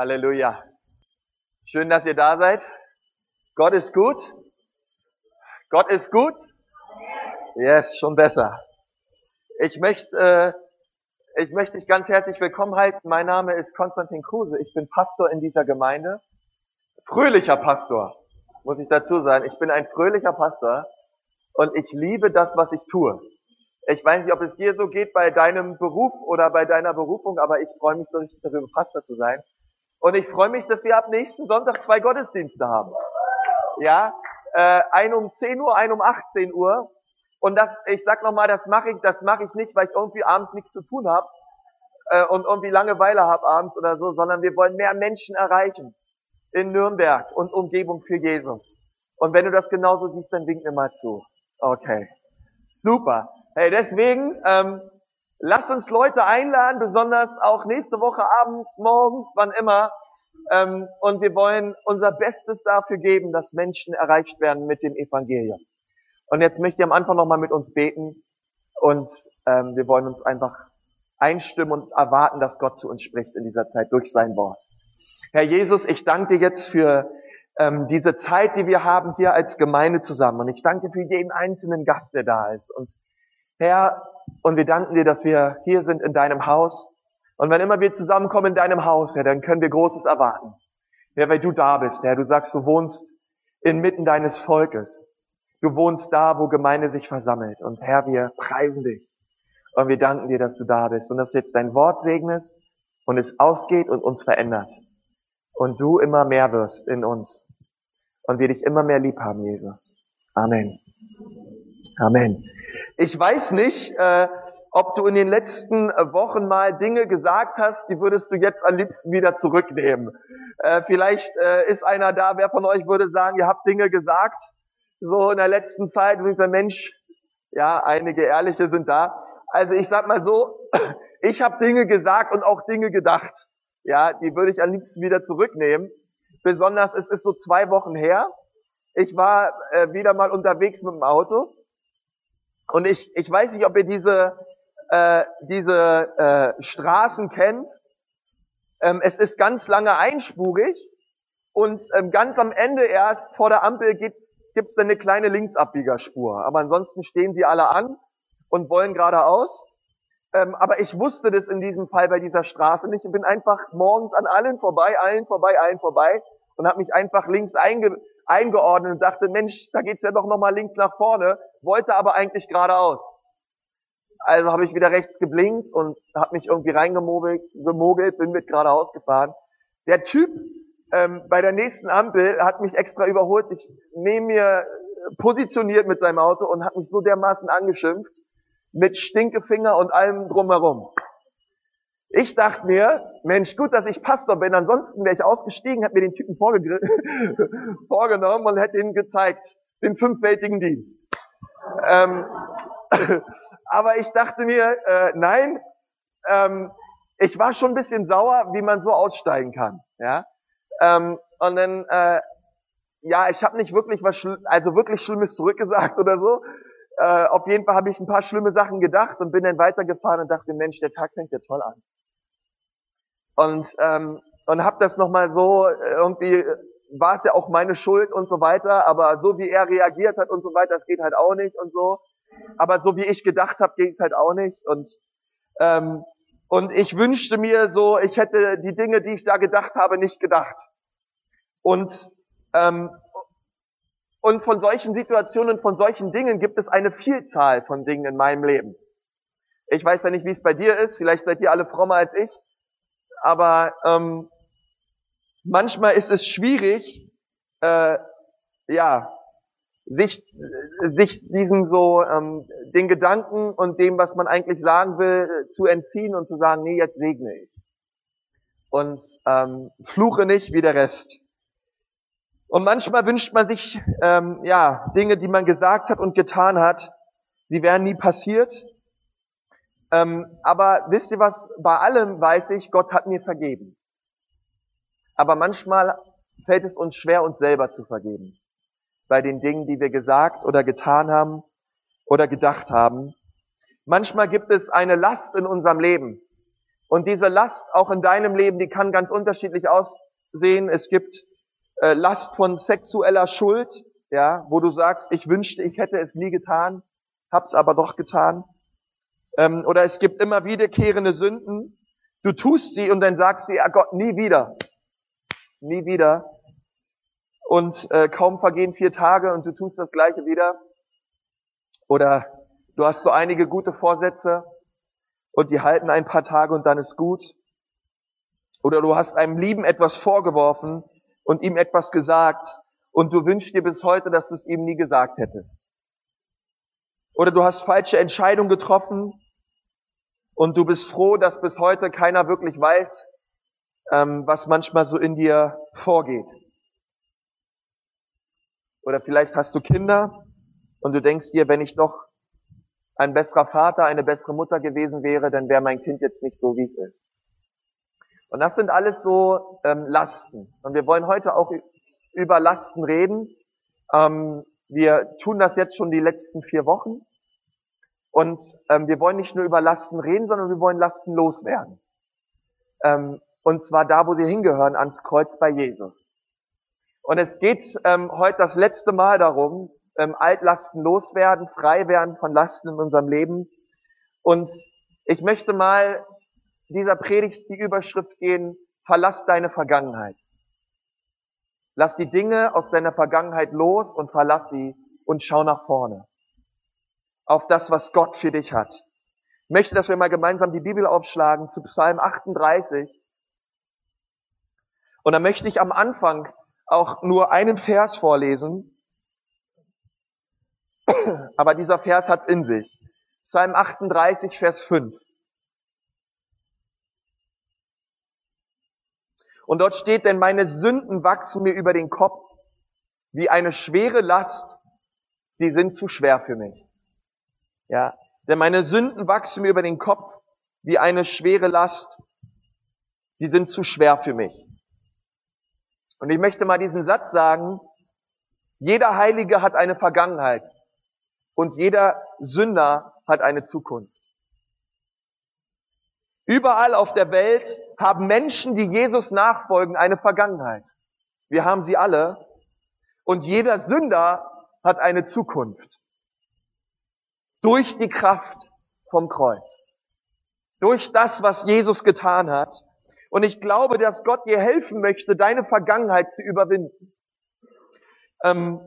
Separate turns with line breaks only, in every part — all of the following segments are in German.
Halleluja. Schön, dass ihr da seid. Gott ist gut. Gott ist gut. Yes, schon besser. Ich möchte, äh, ich möchte dich ganz herzlich willkommen heißen. Mein Name ist Konstantin Kruse. Ich bin Pastor in dieser Gemeinde. Fröhlicher Pastor, muss ich dazu sagen. Ich bin ein fröhlicher Pastor und ich liebe das, was ich tue. Ich weiß nicht, ob es dir so geht bei deinem Beruf oder bei deiner Berufung, aber ich freue mich so richtig darüber, Pastor zu sein. Und ich freue mich, dass wir ab nächsten Sonntag zwei Gottesdienste haben. Ja, äh, ein um 10 Uhr, ein um 18 Uhr. Und das, ich sag nochmal, das mache ich, das mache ich nicht, weil ich irgendwie abends nichts zu tun habe äh, und irgendwie Langeweile habe abends oder so, sondern wir wollen mehr Menschen erreichen in Nürnberg und Umgebung für Jesus. Und wenn du das genauso siehst, dann wink mir mal zu. Okay, super. Hey, deswegen ähm, Lasst uns Leute einladen, besonders auch nächste Woche abends, morgens, wann immer. Ähm, und wir wollen unser Bestes dafür geben, dass Menschen erreicht werden mit dem Evangelium. Und jetzt möchte ich am Anfang nochmal mit uns beten und ähm, wir wollen uns einfach einstimmen und erwarten, dass Gott zu uns spricht in dieser Zeit durch sein Wort. Herr Jesus, ich danke dir jetzt für ähm, diese Zeit, die wir haben hier als Gemeinde zusammen. Und ich danke für jeden einzelnen Gast, der da ist. Und Herr, und wir danken dir, dass wir hier sind in deinem Haus. Und wenn immer wir zusammenkommen in deinem Haus, Herr, dann können wir Großes erwarten. Herr, weil du da bist, Herr, du sagst, du wohnst inmitten deines Volkes. Du wohnst da, wo Gemeinde sich versammelt. Und Herr, wir preisen dich. Und wir danken dir, dass du da bist und dass du jetzt dein Wort segnest und es ausgeht und uns verändert. Und du immer mehr wirst in uns. Und wir dich immer mehr lieb haben, Jesus. Amen. Amen. Ich weiß nicht, äh, ob du in den letzten Wochen mal Dinge gesagt hast, die würdest du jetzt am liebsten wieder zurücknehmen. Äh, vielleicht äh, ist einer da, wer von euch würde sagen, ihr habt Dinge gesagt, so in der letzten Zeit, und dieser Mensch, ja, einige ehrliche sind da. Also ich sag mal so, ich habe Dinge gesagt und auch Dinge gedacht. Ja, die würde ich am liebsten wieder zurücknehmen. Besonders, es ist so zwei Wochen her. Ich war äh, wieder mal unterwegs mit dem Auto und ich, ich weiß nicht, ob ihr diese, äh, diese äh, Straßen kennt. Ähm, es ist ganz lange einspurig und ähm, ganz am Ende erst vor der Ampel gibt's gibt's eine kleine Linksabbiegerspur. Aber ansonsten stehen sie alle an und wollen geradeaus. Ähm, aber ich wusste das in diesem Fall bei dieser Straße nicht Ich bin einfach morgens an allen vorbei, allen vorbei, allen vorbei und habe mich einfach links einge eingeordnet und dachte, Mensch, da geht's ja doch nochmal links nach vorne, wollte aber eigentlich geradeaus. Also habe ich wieder rechts geblinkt und habe mich irgendwie reingemogelt, gemogelt, bin mit geradeaus gefahren. Der Typ ähm, bei der nächsten Ampel hat mich extra überholt, sich neben mir positioniert mit seinem Auto und hat mich so dermaßen angeschimpft, mit Stinkefinger und allem drumherum. Ich dachte mir, Mensch, gut, dass ich Pastor bin, ansonsten wäre ich ausgestiegen, hätte mir den Typen vorgenommen und hätte ihm gezeigt, den fünffältigen Dienst. Ähm, aber ich dachte mir, äh, nein, ähm, ich war schon ein bisschen sauer, wie man so aussteigen kann. Ja, ähm, und dann, äh, ja, ich habe nicht wirklich was, also wirklich Schlimmes zurückgesagt oder so. Äh, auf jeden Fall habe ich ein paar schlimme Sachen gedacht und bin dann weitergefahren und dachte, Mensch, der Tag fängt ja toll an und ähm, und habe das nochmal so äh, irgendwie war es ja auch meine Schuld und so weiter, aber so wie er reagiert hat und so weiter, das geht halt auch nicht und so. Aber so wie ich gedacht habe, ging es halt auch nicht und ähm, und ich wünschte mir so, ich hätte die Dinge, die ich da gedacht habe, nicht gedacht. Und ähm, und von solchen Situationen, von solchen Dingen gibt es eine Vielzahl von Dingen in meinem Leben. Ich weiß ja nicht, wie es bei dir ist. Vielleicht seid ihr alle frommer als ich aber ähm, manchmal ist es schwierig, äh, ja, sich, sich diesem so, ähm, den Gedanken und dem, was man eigentlich sagen will, zu entziehen und zu sagen, nee, jetzt segne ich. Und ähm, fluche nicht wie der Rest. Und manchmal wünscht man sich, ähm, ja, Dinge, die man gesagt hat und getan hat, sie wären nie passiert. Ähm, aber wisst ihr was? Bei allem weiß ich, Gott hat mir vergeben. Aber manchmal fällt es uns schwer, uns selber zu vergeben. Bei den Dingen, die wir gesagt oder getan haben oder gedacht haben. Manchmal gibt es eine Last in unserem Leben. Und diese Last auch in deinem Leben, die kann ganz unterschiedlich aussehen. Es gibt äh, Last von sexueller Schuld, ja, wo du sagst, ich wünschte, ich hätte es nie getan, hab's aber doch getan. Ähm, oder es gibt immer wiederkehrende Sünden. Du tust sie und dann sagst du, ja Gott, nie wieder. Nie wieder. Und äh, kaum vergehen vier Tage und du tust das Gleiche wieder. Oder du hast so einige gute Vorsätze und die halten ein paar Tage und dann ist gut. Oder du hast einem Lieben etwas vorgeworfen und ihm etwas gesagt und du wünschst dir bis heute, dass du es ihm nie gesagt hättest. Oder du hast falsche Entscheidungen getroffen und du bist froh, dass bis heute keiner wirklich weiß, ähm, was manchmal so in dir vorgeht. Oder vielleicht hast du Kinder und du denkst dir, wenn ich doch ein besserer Vater, eine bessere Mutter gewesen wäre, dann wäre mein Kind jetzt nicht so, wie es ist. Und das sind alles so ähm, Lasten. Und wir wollen heute auch über Lasten reden. Ähm, wir tun das jetzt schon die letzten vier Wochen. Und ähm, wir wollen nicht nur über Lasten reden, sondern wir wollen Lasten loswerden. Ähm, und zwar da, wo sie hingehören, ans Kreuz bei Jesus. Und es geht ähm, heute das letzte Mal darum, ähm, Altlasten loswerden, frei werden von Lasten in unserem Leben. Und ich möchte mal dieser Predigt die Überschrift gehen, verlass deine Vergangenheit. Lass die Dinge aus deiner Vergangenheit los und verlass sie und schau nach vorne. Auf das, was Gott für dich hat. Ich möchte, dass wir mal gemeinsam die Bibel aufschlagen zu Psalm 38. Und da möchte ich am Anfang auch nur einen Vers vorlesen. Aber dieser Vers hat in sich. Psalm 38, Vers 5. Und dort steht, denn meine Sünden wachsen mir über den Kopf wie eine schwere Last, sie sind zu schwer für mich. Ja, denn meine Sünden wachsen mir über den Kopf wie eine schwere Last, sie sind zu schwer für mich. Und ich möchte mal diesen Satz sagen, jeder Heilige hat eine Vergangenheit und jeder Sünder hat eine Zukunft. Überall auf der Welt haben Menschen, die Jesus nachfolgen, eine Vergangenheit. Wir haben sie alle. Und jeder Sünder hat eine Zukunft. Durch die Kraft vom Kreuz. Durch das, was Jesus getan hat. Und ich glaube, dass Gott dir helfen möchte, deine Vergangenheit zu überwinden. Ähm,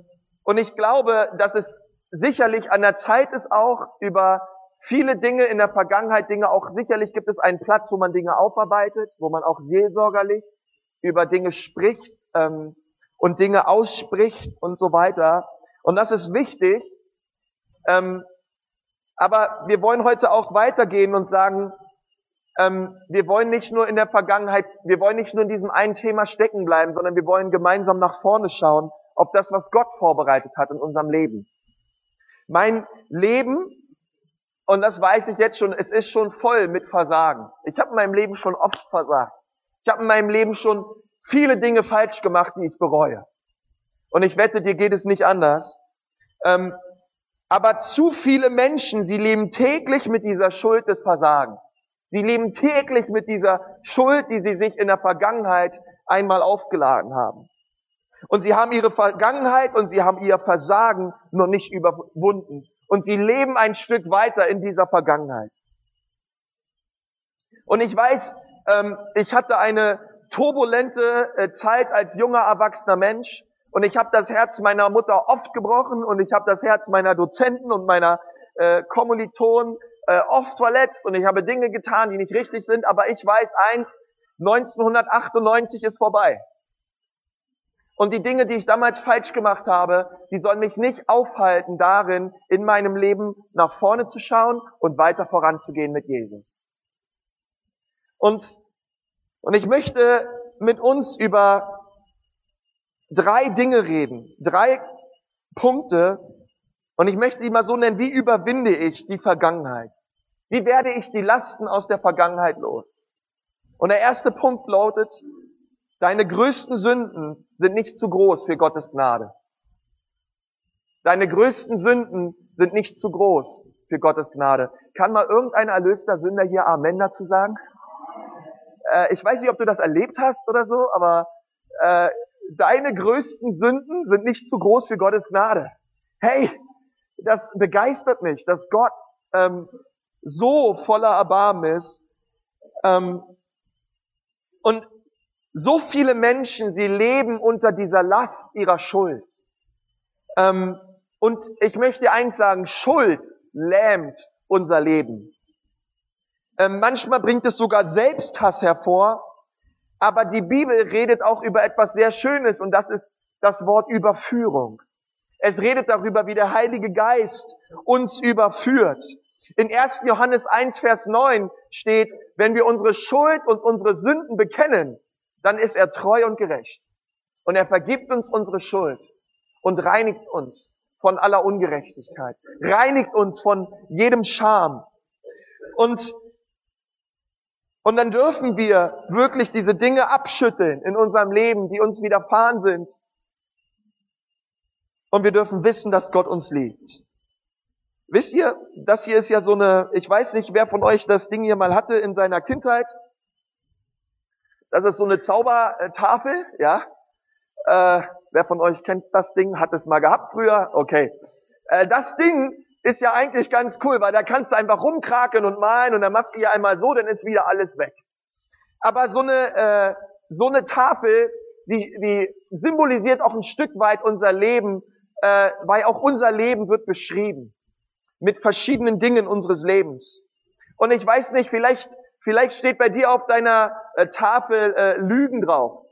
und ich glaube, dass es sicherlich an der Zeit ist auch, über viele Dinge in der Vergangenheit, Dinge auch, sicherlich gibt es einen Platz, wo man Dinge aufarbeitet, wo man auch seelsorgerlich über Dinge spricht ähm, und Dinge ausspricht und so weiter. Und das ist wichtig. Ähm, aber wir wollen heute auch weitergehen und sagen, ähm, wir wollen nicht nur in der Vergangenheit, wir wollen nicht nur in diesem einen Thema stecken bleiben, sondern wir wollen gemeinsam nach vorne schauen, ob das, was Gott vorbereitet hat in unserem Leben. Mein Leben und das weiß ich jetzt schon, es ist schon voll mit Versagen. Ich habe in meinem Leben schon oft versagt. Ich habe in meinem Leben schon viele Dinge falsch gemacht, die ich bereue. Und ich wette, dir geht es nicht anders. Ähm, aber zu viele Menschen, sie leben täglich mit dieser Schuld des Versagens. Sie leben täglich mit dieser Schuld, die sie sich in der Vergangenheit einmal aufgeladen haben. Und sie haben ihre Vergangenheit und sie haben ihr Versagen noch nicht überwunden und sie leben ein Stück weiter in dieser Vergangenheit. Und ich weiß, ähm, ich hatte eine turbulente äh, Zeit als junger erwachsener Mensch und ich habe das Herz meiner Mutter oft gebrochen und ich habe das Herz meiner Dozenten und meiner äh, Kommilitonen äh, oft verletzt und ich habe Dinge getan, die nicht richtig sind, aber ich weiß eins, 1998 ist vorbei. Und die Dinge, die ich damals falsch gemacht habe, die sollen mich nicht aufhalten darin, in meinem Leben nach vorne zu schauen und weiter voranzugehen mit Jesus. Und, und ich möchte mit uns über drei Dinge reden, drei Punkte, und ich möchte die mal so nennen, wie überwinde ich die Vergangenheit? Wie werde ich die Lasten aus der Vergangenheit los? Und der erste Punkt lautet, Deine größten Sünden sind nicht zu groß für Gottes Gnade. Deine größten Sünden sind nicht zu groß für Gottes Gnade. Kann mal irgendein erlöster Sünder hier Amen dazu sagen? äh, ich weiß nicht, ob du das erlebt hast oder so, aber äh, deine größten Sünden sind nicht zu groß für Gottes Gnade. Hey, das begeistert mich, dass Gott ähm, so voller Erbarmen ist. Ähm, und so viele Menschen, sie leben unter dieser Last ihrer Schuld. Ähm, und ich möchte eins sagen, Schuld lähmt unser Leben. Ähm, manchmal bringt es sogar Selbsthass hervor, aber die Bibel redet auch über etwas sehr Schönes und das ist das Wort Überführung. Es redet darüber, wie der Heilige Geist uns überführt. In 1. Johannes 1, Vers 9 steht, wenn wir unsere Schuld und unsere Sünden bekennen, dann ist er treu und gerecht. Und er vergibt uns unsere Schuld und reinigt uns von aller Ungerechtigkeit, reinigt uns von jedem Scham. Und, und dann dürfen wir wirklich diese Dinge abschütteln in unserem Leben, die uns widerfahren sind. Und wir dürfen wissen, dass Gott uns liebt. Wisst ihr, das hier ist ja so eine, ich weiß nicht, wer von euch das Ding hier mal hatte in seiner Kindheit. Das ist so eine Zaubertafel, ja. Äh, wer von euch kennt das Ding? Hat es mal gehabt früher? Okay. Äh, das Ding ist ja eigentlich ganz cool, weil da kannst du einfach rumkrakeln und malen und dann machst du hier einmal so, dann ist wieder alles weg. Aber so eine, äh, so eine Tafel, die, die symbolisiert auch ein Stück weit unser Leben, äh, weil auch unser Leben wird beschrieben mit verschiedenen Dingen unseres Lebens. Und ich weiß nicht, vielleicht Vielleicht steht bei dir auf deiner äh, Tafel äh, Lügen drauf.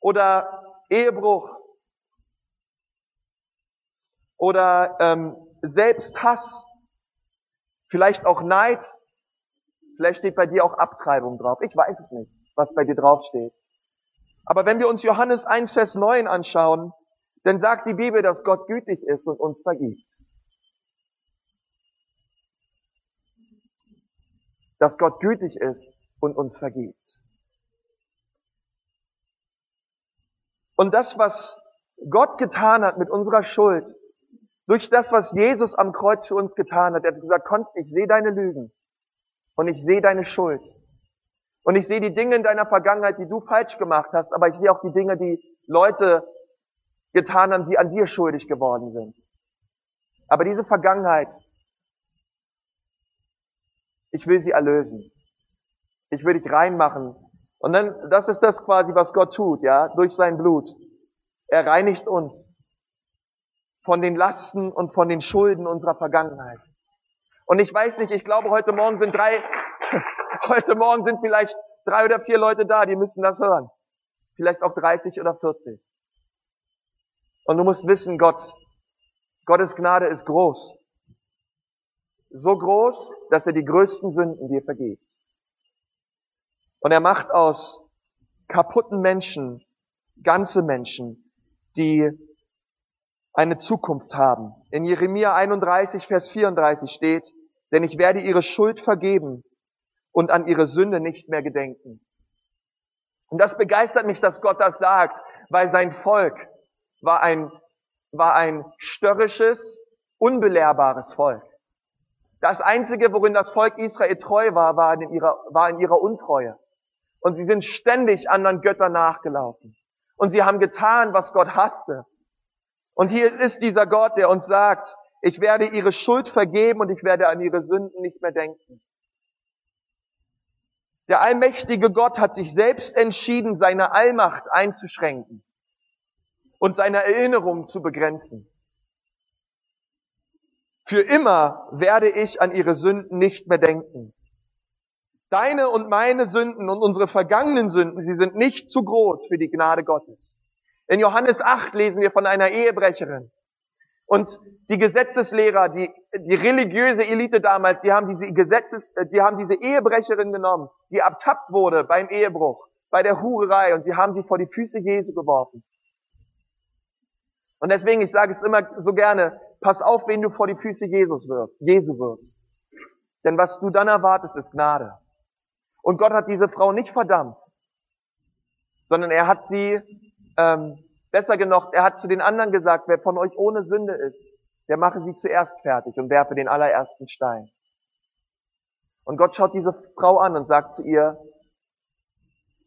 Oder Ehebruch. Oder ähm, Selbsthass. Vielleicht auch Neid. Vielleicht steht bei dir auch Abtreibung drauf. Ich weiß es nicht, was bei dir drauf steht. Aber wenn wir uns Johannes 1, Vers 9 anschauen, dann sagt die Bibel, dass Gott gütig ist und uns vergibt. dass Gott gütig ist und uns vergibt. Und das, was Gott getan hat mit unserer Schuld, durch das, was Jesus am Kreuz für uns getan hat, er hat gesagt, Konst, ich sehe deine Lügen und ich sehe deine Schuld. Und ich sehe die Dinge in deiner Vergangenheit, die du falsch gemacht hast, aber ich sehe auch die Dinge, die Leute getan haben, die an dir schuldig geworden sind. Aber diese Vergangenheit, ich will sie erlösen. Ich will dich reinmachen. Und dann, das ist das quasi, was Gott tut, ja, durch sein Blut. Er reinigt uns von den Lasten und von den Schulden unserer Vergangenheit. Und ich weiß nicht, ich glaube, heute Morgen sind drei, heute Morgen sind vielleicht drei oder vier Leute da, die müssen das hören. Vielleicht auch 30 oder 40. Und du musst wissen, Gott, Gottes Gnade ist groß so groß, dass er die größten Sünden dir vergibt. Und er macht aus kaputten Menschen ganze Menschen, die eine Zukunft haben. In Jeremia 31, Vers 34 steht, denn ich werde ihre Schuld vergeben und an ihre Sünde nicht mehr gedenken. Und das begeistert mich, dass Gott das sagt, weil sein Volk war ein, war ein störrisches, unbelehrbares Volk. Das Einzige, worin das Volk Israel treu war, war in ihrer, war in ihrer Untreue. Und sie sind ständig anderen Göttern nachgelaufen. Und sie haben getan, was Gott hasste. Und hier ist dieser Gott, der uns sagt, ich werde ihre Schuld vergeben und ich werde an ihre Sünden nicht mehr denken. Der allmächtige Gott hat sich selbst entschieden, seine Allmacht einzuschränken und seine Erinnerung zu begrenzen. Für immer werde ich an ihre Sünden nicht mehr denken. Deine und meine Sünden und unsere vergangenen Sünden, sie sind nicht zu groß für die Gnade Gottes. In Johannes 8 lesen wir von einer Ehebrecherin. Und die Gesetzeslehrer, die, die religiöse Elite damals, die haben diese Gesetzes, äh, die haben diese Ehebrecherin genommen, die abtappt wurde beim Ehebruch, bei der Hurerei und sie haben sie vor die Füße Jesu geworfen. Und deswegen, ich sage es immer so gerne, pass auf, wen du vor die Füße Jesus wirst, Jesu wirst. Denn was du dann erwartest, ist Gnade. Und Gott hat diese Frau nicht verdammt, sondern er hat sie, ähm, besser genug, er hat zu den anderen gesagt, wer von euch ohne Sünde ist, der mache sie zuerst fertig und werfe den allerersten Stein. Und Gott schaut diese Frau an und sagt zu ihr,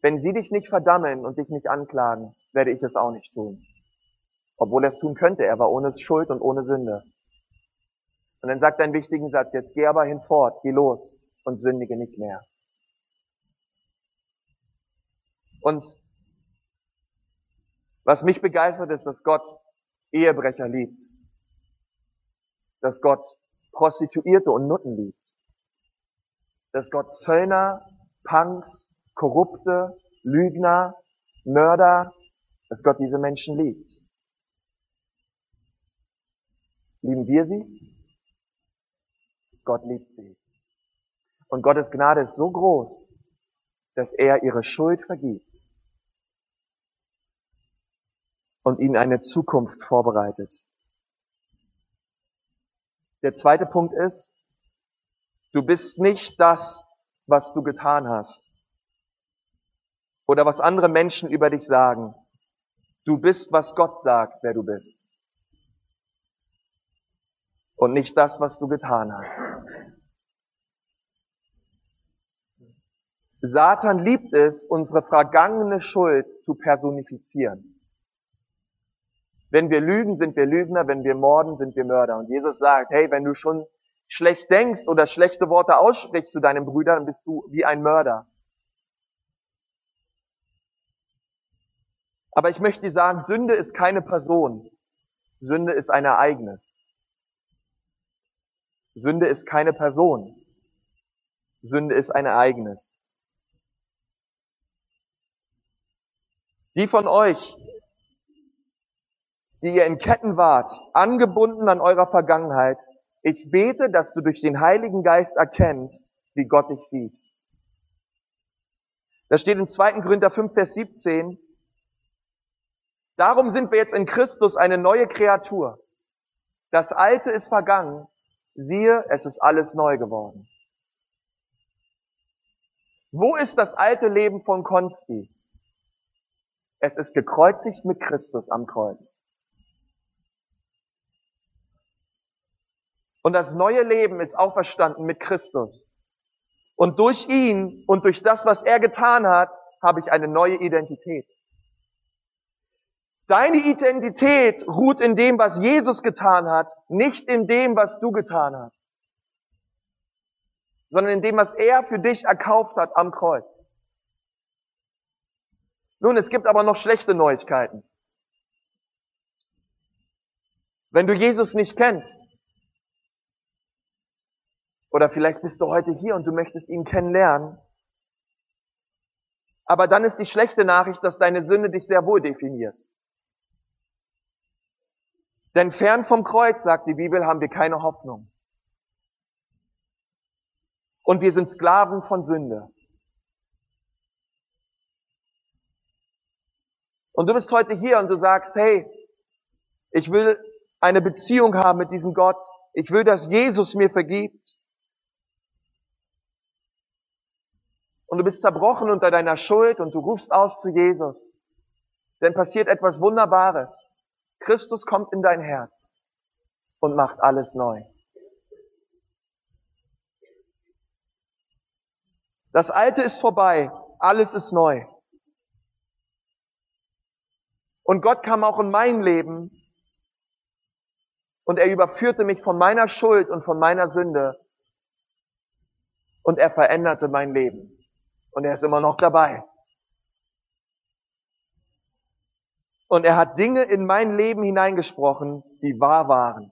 wenn sie dich nicht verdammen und dich nicht anklagen, werde ich es auch nicht tun. Obwohl er es tun könnte, er war ohne Schuld und ohne Sünde. Und dann sagt er einen wichtigen Satz, jetzt geh aber hinfort, geh los und sündige nicht mehr. Und was mich begeistert ist, dass Gott Ehebrecher liebt. Dass Gott Prostituierte und Nutten liebt. Dass Gott Zöllner, Punks, Korrupte, Lügner, Mörder, dass Gott diese Menschen liebt. Lieben wir sie? Gott liebt sie. Und Gottes Gnade ist so groß, dass er ihre Schuld vergibt und ihnen eine Zukunft vorbereitet. Der zweite Punkt ist, du bist nicht das, was du getan hast oder was andere Menschen über dich sagen. Du bist, was Gott sagt, wer du bist. Und nicht das, was du getan hast. Satan liebt es, unsere vergangene Schuld zu personifizieren. Wenn wir lügen, sind wir Lügner, wenn wir morden, sind wir Mörder. Und Jesus sagt, hey, wenn du schon schlecht denkst oder schlechte Worte aussprichst zu deinem Brüder, dann bist du wie ein Mörder. Aber ich möchte dir sagen, Sünde ist keine Person. Sünde ist ein Ereignis. Sünde ist keine Person. Sünde ist ein Ereignis. Die von euch, die ihr in Ketten wart, angebunden an eurer Vergangenheit, ich bete, dass du durch den Heiligen Geist erkennst, wie Gott dich sieht. Das steht in 2. Korinther 5, Vers 17. Darum sind wir jetzt in Christus eine neue Kreatur. Das Alte ist vergangen. Siehe, es ist alles neu geworden. Wo ist das alte Leben von Konsti? Es ist gekreuzigt mit Christus am Kreuz. Und das neue Leben ist auferstanden mit Christus. Und durch ihn und durch das, was er getan hat, habe ich eine neue Identität. Deine Identität ruht in dem, was Jesus getan hat, nicht in dem, was du getan hast, sondern in dem, was er für dich erkauft hat am Kreuz. Nun, es gibt aber noch schlechte Neuigkeiten. Wenn du Jesus nicht kennst, oder vielleicht bist du heute hier und du möchtest ihn kennenlernen. Aber dann ist die schlechte Nachricht, dass deine Sünde dich sehr wohl definiert. Denn fern vom Kreuz, sagt die Bibel, haben wir keine Hoffnung. Und wir sind Sklaven von Sünde. Und du bist heute hier und du sagst, hey, ich will eine Beziehung haben mit diesem Gott. Ich will, dass Jesus mir vergibt. Und du bist zerbrochen unter deiner Schuld und du rufst aus zu Jesus, dann passiert etwas Wunderbares. Christus kommt in dein Herz und macht alles neu. Das Alte ist vorbei, alles ist neu. Und Gott kam auch in mein Leben und er überführte mich von meiner Schuld und von meiner Sünde und er veränderte mein Leben. Und er ist immer noch dabei. Und er hat Dinge in mein Leben hineingesprochen, die wahr waren.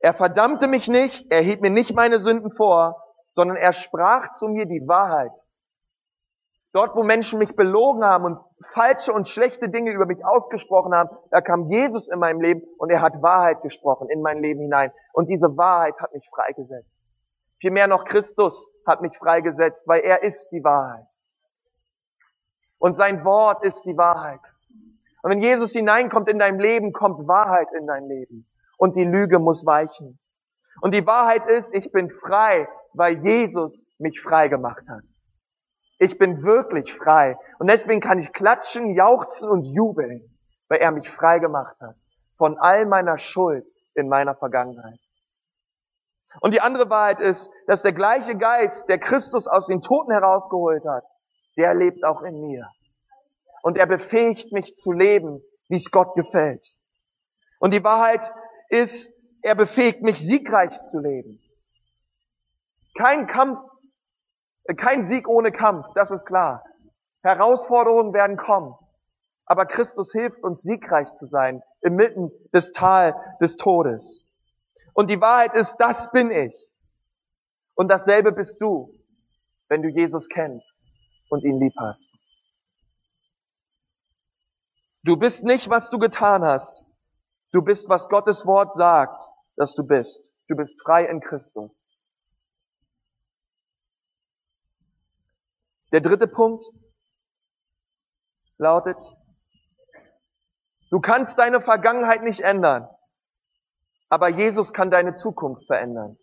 Er verdammte mich nicht, er hielt mir nicht meine Sünden vor, sondern er sprach zu mir die Wahrheit. Dort, wo Menschen mich belogen haben und falsche und schlechte Dinge über mich ausgesprochen haben, da kam Jesus in meinem Leben und er hat Wahrheit gesprochen in mein Leben hinein. Und diese Wahrheit hat mich freigesetzt. Vielmehr noch Christus hat mich freigesetzt, weil er ist die Wahrheit. Und sein Wort ist die Wahrheit. Und wenn Jesus hineinkommt in dein Leben, kommt Wahrheit in dein Leben. Und die Lüge muss weichen. Und die Wahrheit ist, ich bin frei, weil Jesus mich frei gemacht hat. Ich bin wirklich frei. Und deswegen kann ich klatschen, jauchzen und jubeln, weil er mich frei gemacht hat. Von all meiner Schuld in meiner Vergangenheit. Und die andere Wahrheit ist, dass der gleiche Geist, der Christus aus den Toten herausgeholt hat, der lebt auch in mir. Und er befähigt mich zu leben, wie es Gott gefällt. Und die Wahrheit ist, er befähigt mich siegreich zu leben. Kein Kampf, kein Sieg ohne Kampf, das ist klar. Herausforderungen werden kommen. Aber Christus hilft uns siegreich zu sein, inmitten des Tal des Todes. Und die Wahrheit ist, das bin ich. Und dasselbe bist du, wenn du Jesus kennst und ihn lieb hast. Du bist nicht, was du getan hast. Du bist, was Gottes Wort sagt, dass du bist. Du bist frei in Christus. Der dritte Punkt lautet, du kannst deine Vergangenheit nicht ändern, aber Jesus kann deine Zukunft verändern.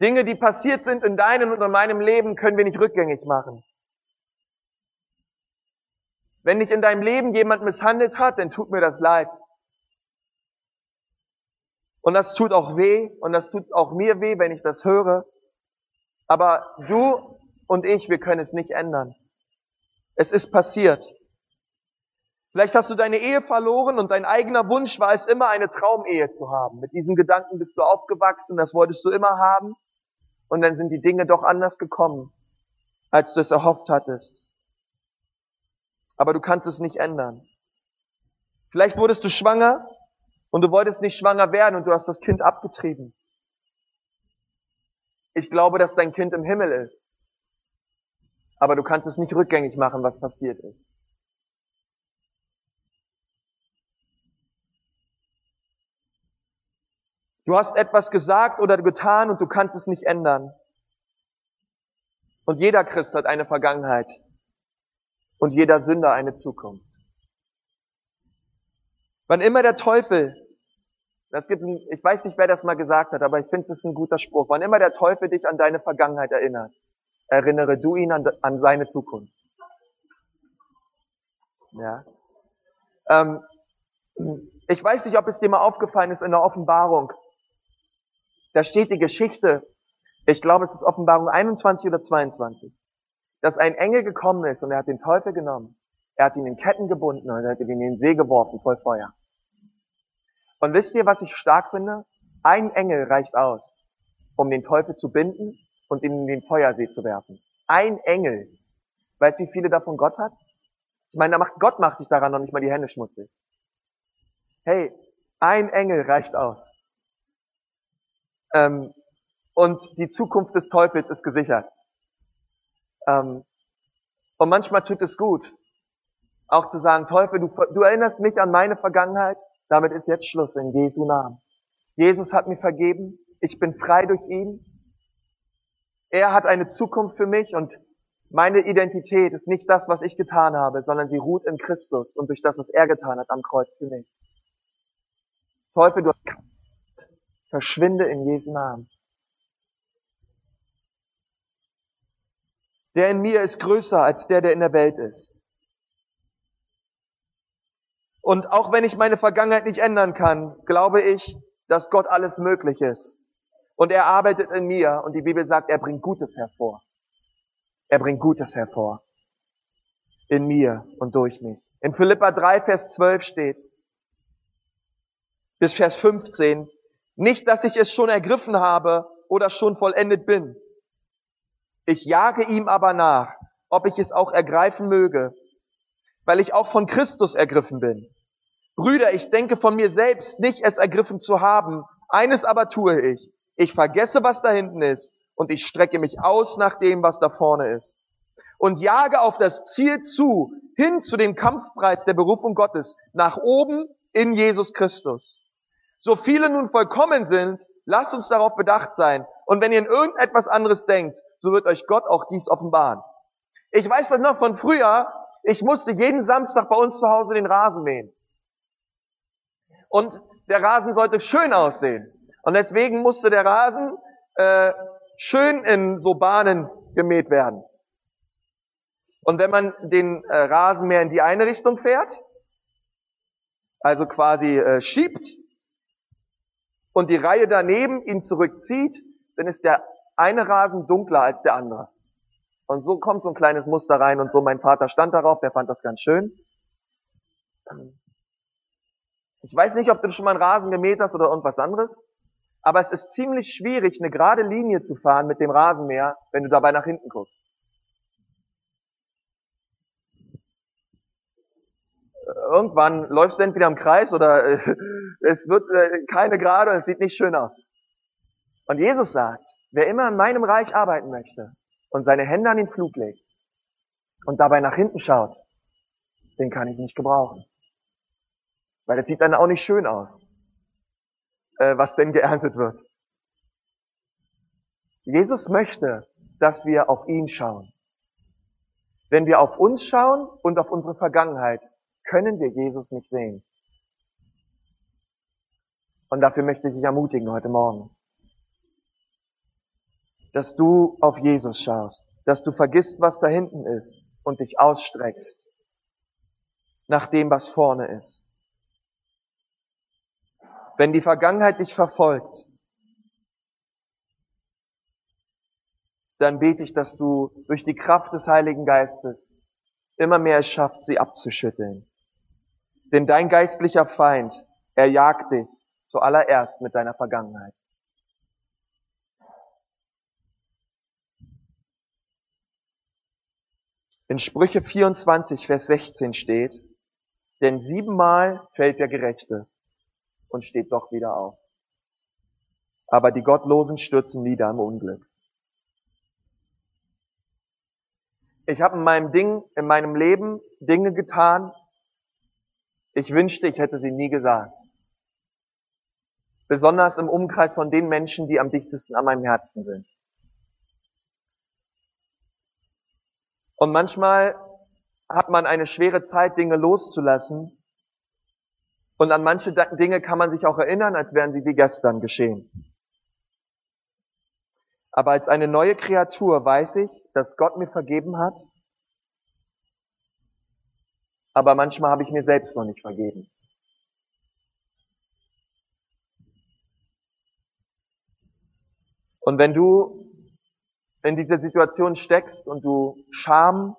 Dinge, die passiert sind in deinem und in meinem Leben, können wir nicht rückgängig machen. Wenn dich in deinem Leben jemand misshandelt hat, dann tut mir das leid. Und das tut auch weh und das tut auch mir weh, wenn ich das höre. Aber du und ich, wir können es nicht ändern. Es ist passiert. Vielleicht hast du deine Ehe verloren und dein eigener Wunsch war es immer, eine Traumehe zu haben. Mit diesem Gedanken bist du aufgewachsen, das wolltest du immer haben. Und dann sind die Dinge doch anders gekommen, als du es erhofft hattest aber du kannst es nicht ändern. Vielleicht wurdest du schwanger und du wolltest nicht schwanger werden und du hast das Kind abgetrieben. Ich glaube, dass dein Kind im Himmel ist. Aber du kannst es nicht rückgängig machen, was passiert ist. Du hast etwas gesagt oder getan und du kannst es nicht ändern. Und jeder Christ hat eine Vergangenheit und jeder Sünder eine Zukunft. Wann immer der Teufel, das gibt ein, ich weiß nicht, wer das mal gesagt hat, aber ich finde, das ist ein guter Spruch. Wann immer der Teufel dich an deine Vergangenheit erinnert, erinnere du ihn an, an seine Zukunft. Ja. Ähm, ich weiß nicht, ob es dir mal aufgefallen ist in der Offenbarung. Da steht die Geschichte, ich glaube, es ist Offenbarung 21 oder 22 dass ein Engel gekommen ist und er hat den Teufel genommen. Er hat ihn in Ketten gebunden und er hat ihn in den See geworfen, voll Feuer. Und wisst ihr, was ich stark finde? Ein Engel reicht aus, um den Teufel zu binden und ihn in den Feuersee zu werfen. Ein Engel. Weißt du, wie viele davon Gott hat? Ich meine, Gott macht sich daran noch nicht mal die Hände schmutzig. Hey, ein Engel reicht aus. Ähm, und die Zukunft des Teufels ist gesichert. Ähm, und manchmal tut es gut, auch zu sagen, Teufel, du, du erinnerst mich an meine Vergangenheit, damit ist jetzt Schluss in Jesu Namen. Jesus hat mir vergeben, ich bin frei durch ihn. Er hat eine Zukunft für mich und meine Identität ist nicht das, was ich getan habe, sondern sie ruht in Christus und durch das, was er getan hat am Kreuz für mich. Teufel, du hast verschwinde in Jesu Namen. Der in mir ist größer als der, der in der Welt ist. Und auch wenn ich meine Vergangenheit nicht ändern kann, glaube ich, dass Gott alles möglich ist. Und er arbeitet in mir und die Bibel sagt, er bringt Gutes hervor. Er bringt Gutes hervor. In mir und durch mich. In Philippa 3, Vers 12 steht, bis Vers 15, nicht, dass ich es schon ergriffen habe oder schon vollendet bin. Ich jage ihm aber nach, ob ich es auch ergreifen möge, weil ich auch von Christus ergriffen bin. Brüder, ich denke von mir selbst nicht, es ergriffen zu haben. Eines aber tue ich. Ich vergesse, was da hinten ist, und ich strecke mich aus nach dem, was da vorne ist. Und jage auf das Ziel zu, hin zu dem Kampfpreis der Berufung Gottes, nach oben in Jesus Christus. So viele nun vollkommen sind, lasst uns darauf bedacht sein. Und wenn ihr in irgendetwas anderes denkt, so wird euch Gott auch dies offenbaren. Ich weiß das noch von früher, ich musste jeden Samstag bei uns zu Hause den Rasen mähen. Und der Rasen sollte schön aussehen. Und deswegen musste der Rasen äh, schön in so Bahnen gemäht werden. Und wenn man den äh, Rasen mehr in die eine Richtung fährt, also quasi äh, schiebt und die Reihe daneben ihn zurückzieht, dann ist der eine Rasen dunkler als der andere. Und so kommt so ein kleines Muster rein und so mein Vater stand darauf, der fand das ganz schön. Ich weiß nicht, ob du schon mal einen Rasen gemäht hast oder irgendwas anderes, aber es ist ziemlich schwierig, eine gerade Linie zu fahren mit dem Rasenmäher, wenn du dabei nach hinten guckst. Irgendwann läufst du entweder im Kreis oder äh, es wird äh, keine gerade und es sieht nicht schön aus. Und Jesus sagt, wer immer in meinem Reich arbeiten möchte und seine Hände an den Flug legt und dabei nach hinten schaut, den kann ich nicht gebrauchen. Weil das sieht dann auch nicht schön aus, äh, was denn geerntet wird. Jesus möchte, dass wir auf ihn schauen. Wenn wir auf uns schauen und auf unsere Vergangenheit, können wir Jesus nicht sehen. Und dafür möchte ich dich ermutigen heute Morgen, dass du auf Jesus schaust, dass du vergisst, was da hinten ist und dich ausstreckst nach dem, was vorne ist. Wenn die Vergangenheit dich verfolgt, dann bete ich, dass du durch die Kraft des Heiligen Geistes immer mehr es schafft, sie abzuschütteln. Denn dein geistlicher Feind, er jagt dich zuallererst mit deiner Vergangenheit. In Sprüche 24, Vers 16 steht, denn siebenmal fällt der Gerechte und steht doch wieder auf. Aber die Gottlosen stürzen nieder im Unglück. Ich habe in meinem Ding, in meinem Leben Dinge getan. Ich wünschte, ich hätte sie nie gesagt. Besonders im Umkreis von den Menschen, die am dichtesten an meinem Herzen sind. Und manchmal hat man eine schwere Zeit, Dinge loszulassen. Und an manche Dinge kann man sich auch erinnern, als wären sie wie gestern geschehen. Aber als eine neue Kreatur weiß ich, dass Gott mir vergeben hat. Aber manchmal habe ich mir selbst noch nicht vergeben. Und wenn du in dieser Situation steckst und du Scham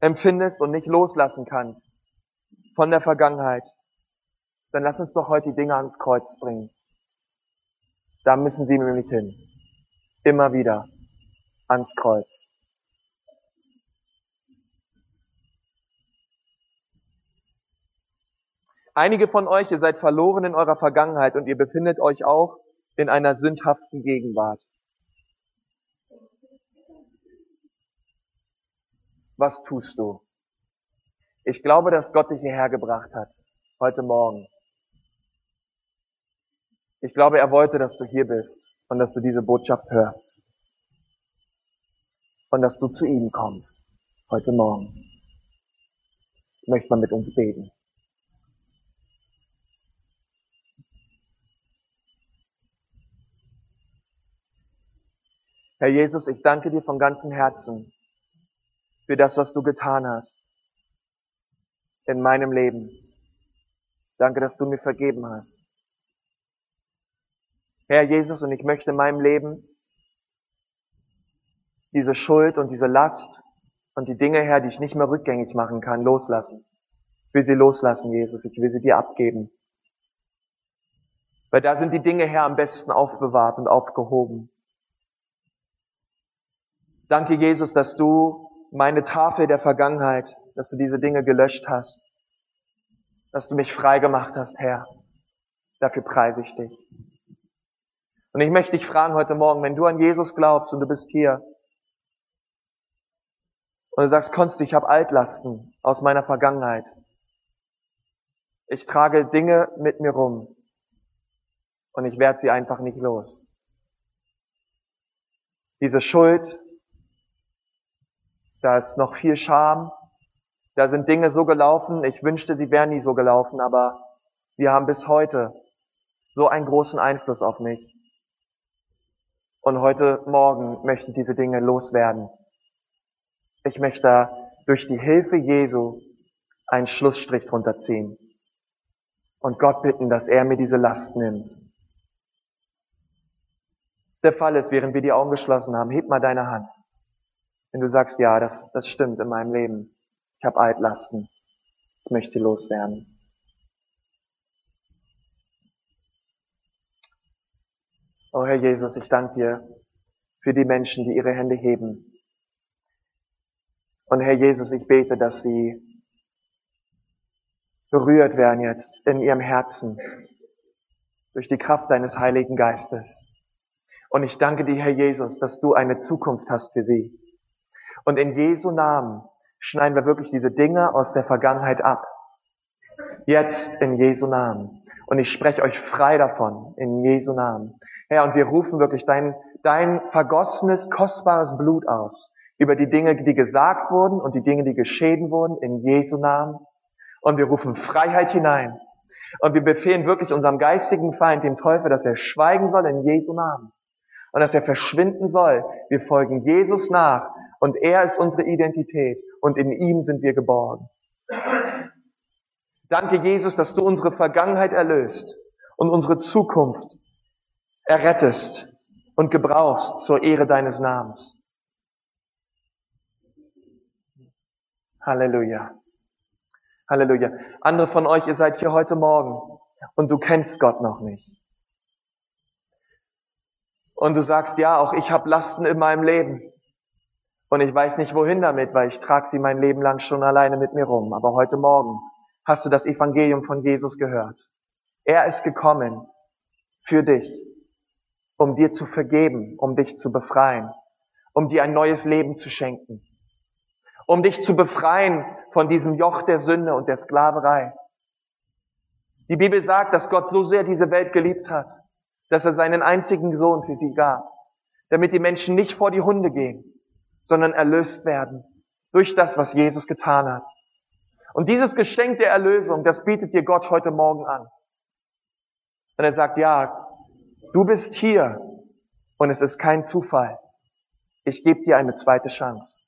empfindest und nicht loslassen kannst von der Vergangenheit, dann lass uns doch heute die Dinge ans Kreuz bringen. Da müssen sie nämlich hin. Immer wieder ans Kreuz. Einige von euch, ihr seid verloren in eurer Vergangenheit und ihr befindet euch auch in einer sündhaften Gegenwart. was tust du? Ich glaube, dass Gott dich hierher gebracht hat, heute Morgen. Ich glaube, er wollte, dass du hier bist und dass du diese Botschaft hörst. Und dass du zu ihm kommst, heute Morgen. Ich möchte mal mit uns beten. Herr Jesus, ich danke dir von ganzem Herzen, für das, was du getan hast in meinem Leben. Danke, dass du mir vergeben hast. Herr Jesus, und ich möchte in meinem Leben diese Schuld und diese Last und die Dinge, Herr, die ich nicht mehr rückgängig machen kann, loslassen. Ich will sie loslassen, Jesus. Ich will sie dir abgeben. Weil da sind die Dinge, Herr, am besten aufbewahrt und aufgehoben. Danke, Jesus, dass du meine Tafel der Vergangenheit, dass du diese Dinge gelöscht hast, dass du mich frei gemacht hast, Herr. Dafür preise ich dich. Und ich möchte dich fragen heute Morgen, wenn du an Jesus glaubst und du bist hier und du sagst, Konst, ich habe Altlasten aus meiner Vergangenheit. Ich trage Dinge mit mir rum und ich werde sie einfach nicht los. Diese Schuld, da ist noch viel Scham. Da sind Dinge so gelaufen, ich wünschte, sie wären nie so gelaufen, aber sie haben bis heute so einen großen Einfluss auf mich. Und heute Morgen möchten diese Dinge loswerden. Ich möchte durch die Hilfe Jesu einen Schlussstrich drunter ziehen und Gott bitten, dass er mir diese Last nimmt. der Fall ist, während wir die Augen geschlossen haben, heb mal deine Hand. Wenn du sagst, ja, das, das stimmt in meinem Leben. Ich habe Altlasten. Ich möchte loswerden. Oh Herr Jesus, ich danke dir für die Menschen, die ihre Hände heben. Und Herr Jesus, ich bete, dass sie berührt werden jetzt in ihrem Herzen durch die Kraft deines Heiligen Geistes. Und ich danke dir, Herr Jesus, dass du eine Zukunft hast für sie. Und in Jesu Namen schneiden wir wirklich diese Dinge aus der Vergangenheit ab. Jetzt in Jesu Namen. Und ich spreche euch frei davon, in Jesu Namen. Herr, und wir rufen wirklich dein, dein vergossenes, kostbares Blut aus über die Dinge, die gesagt wurden und die Dinge, die geschehen wurden, in Jesu Namen. Und wir rufen Freiheit hinein. Und wir befehlen wirklich unserem geistigen Feind, dem Teufel, dass er schweigen soll in Jesu Namen. Und dass er verschwinden soll. Wir folgen Jesus nach und er ist unsere Identität und in ihm sind wir geborgen. Danke Jesus, dass du unsere Vergangenheit erlöst und unsere Zukunft errettest und gebrauchst zur Ehre deines Namens. Halleluja. Halleluja. Andere von euch, ihr seid hier heute Morgen und du kennst Gott noch nicht. Und du sagst, ja, auch ich habe Lasten in meinem Leben. Und ich weiß nicht wohin damit, weil ich trage sie mein Leben lang schon alleine mit mir rum. Aber heute Morgen hast du das Evangelium von Jesus gehört. Er ist gekommen für dich, um dir zu vergeben, um dich zu befreien, um dir ein neues Leben zu schenken, um dich zu befreien von diesem Joch der Sünde und der Sklaverei. Die Bibel sagt, dass Gott so sehr diese Welt geliebt hat, dass er seinen einzigen Sohn für sie gab, damit die Menschen nicht vor die Hunde gehen, sondern erlöst werden durch das, was Jesus getan hat. Und dieses Geschenk der Erlösung, das bietet dir Gott heute Morgen an. Und er sagt, ja, du bist hier und es ist kein Zufall. Ich gebe dir eine zweite Chance.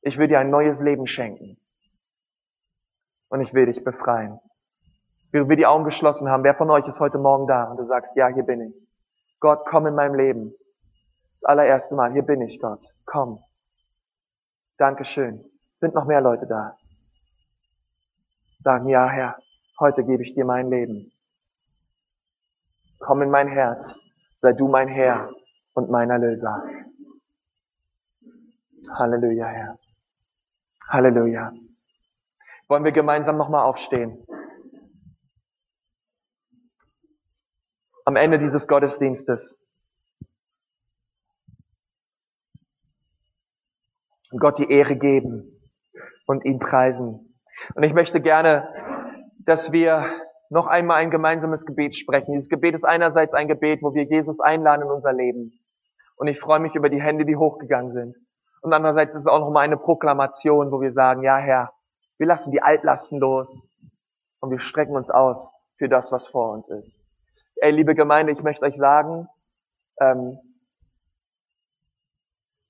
Ich will dir ein neues Leben schenken. Und ich will dich befreien. Wie wir die Augen geschlossen haben, wer von euch ist heute Morgen da und du sagst, ja, hier bin ich. Gott, komm in meinem Leben. Das allererste Mal, hier bin ich, Gott. Komm. Dankeschön. Sind noch mehr Leute da? Sagen, ja, Herr, heute gebe ich dir mein Leben. Komm in mein Herz. Sei du mein Herr und mein Erlöser. Halleluja, Herr. Halleluja. Wollen wir gemeinsam nochmal aufstehen? Am Ende dieses Gottesdienstes Gott die Ehre geben und ihn preisen. Und ich möchte gerne, dass wir noch einmal ein gemeinsames Gebet sprechen. Dieses Gebet ist einerseits ein Gebet, wo wir Jesus einladen in unser Leben. Und ich freue mich über die Hände, die hochgegangen sind. Und andererseits ist es auch noch mal eine Proklamation, wo wir sagen, ja Herr, wir lassen die Altlasten los und wir strecken uns aus für das, was vor uns ist. Ey, liebe Gemeinde, ich möchte euch sagen, ähm,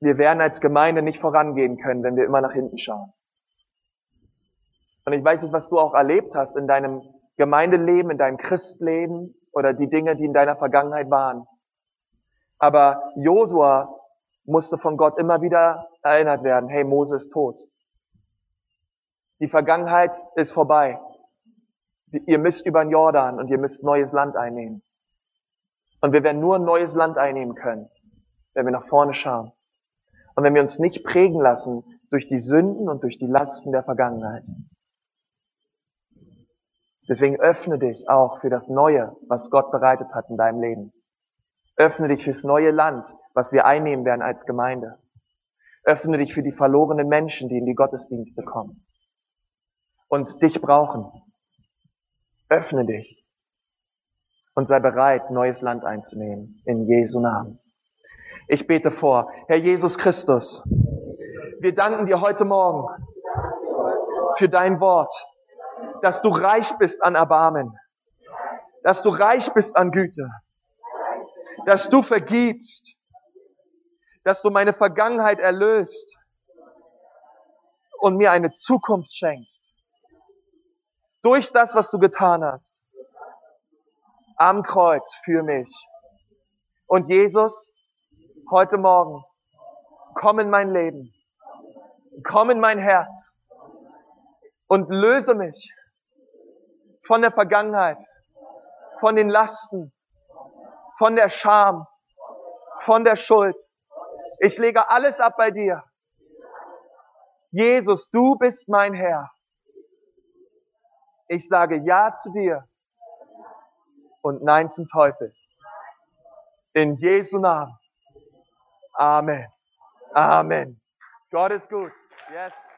wir werden als Gemeinde nicht vorangehen können, wenn wir immer nach hinten schauen. Und ich weiß nicht, was du auch erlebt hast in deinem Gemeindeleben, in deinem Christleben oder die Dinge, die in deiner Vergangenheit waren. Aber Josua musste von Gott immer wieder erinnert werden, hey, Mose ist tot. Die Vergangenheit ist vorbei. Ihr müsst über den Jordan und ihr müsst neues Land einnehmen. Und wir werden nur ein neues Land einnehmen können, wenn wir nach vorne schauen. Und wenn wir uns nicht prägen lassen durch die Sünden und durch die Lasten der Vergangenheit. Deswegen öffne dich auch für das Neue, was Gott bereitet hat in deinem Leben. Öffne dich fürs neue Land, was wir einnehmen werden als Gemeinde. Öffne dich für die verlorenen Menschen, die in die Gottesdienste kommen und dich brauchen. Öffne dich und sei bereit, neues Land einzunehmen. In Jesu Namen. Ich bete vor. Herr Jesus Christus, wir danken dir heute Morgen für dein Wort, dass du reich bist an Erbarmen, dass du reich bist an Güte, dass du vergibst, dass du meine Vergangenheit erlöst und mir eine Zukunft schenkst. Durch das, was du getan hast. Am Kreuz für mich Und Jesus, heute Morgen, komm in mein Leben, komm in mein Herz und löse mich von der Vergangenheit, von den Lasten, von der Scham, von der Schuld. Ich lege alles ab bei dir. Jesus, du bist mein Herr. Ich sage Ja zu dir und Nein zum Teufel. In Jesu Namen. Amen. Amen. Gott ist gut. Yes.